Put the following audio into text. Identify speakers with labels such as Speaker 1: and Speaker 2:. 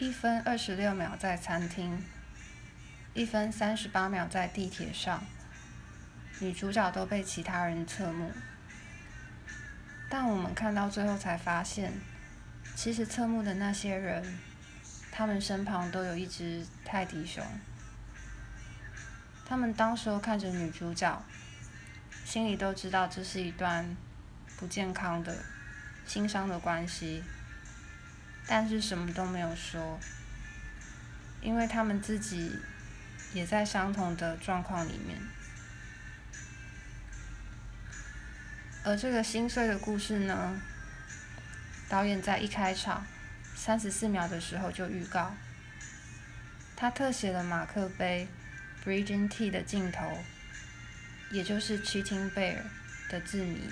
Speaker 1: 一分二十六秒在餐厅，一分三十八秒在地铁上，女主角都被其他人侧目。但我们看到最后才发现，其实侧目的那些人，他们身旁都有一只泰迪熊。他们当时看着女主角，心里都知道这是一段不健康的、心伤的关系。但是什么都没有说，因为他们自己也在相同的状况里面。而这个心碎的故事呢，导演在一开场三十四秒的时候就预告，他特写了马克杯 Bridging Tea 的镜头，也就是 Cheating Bear 的字谜。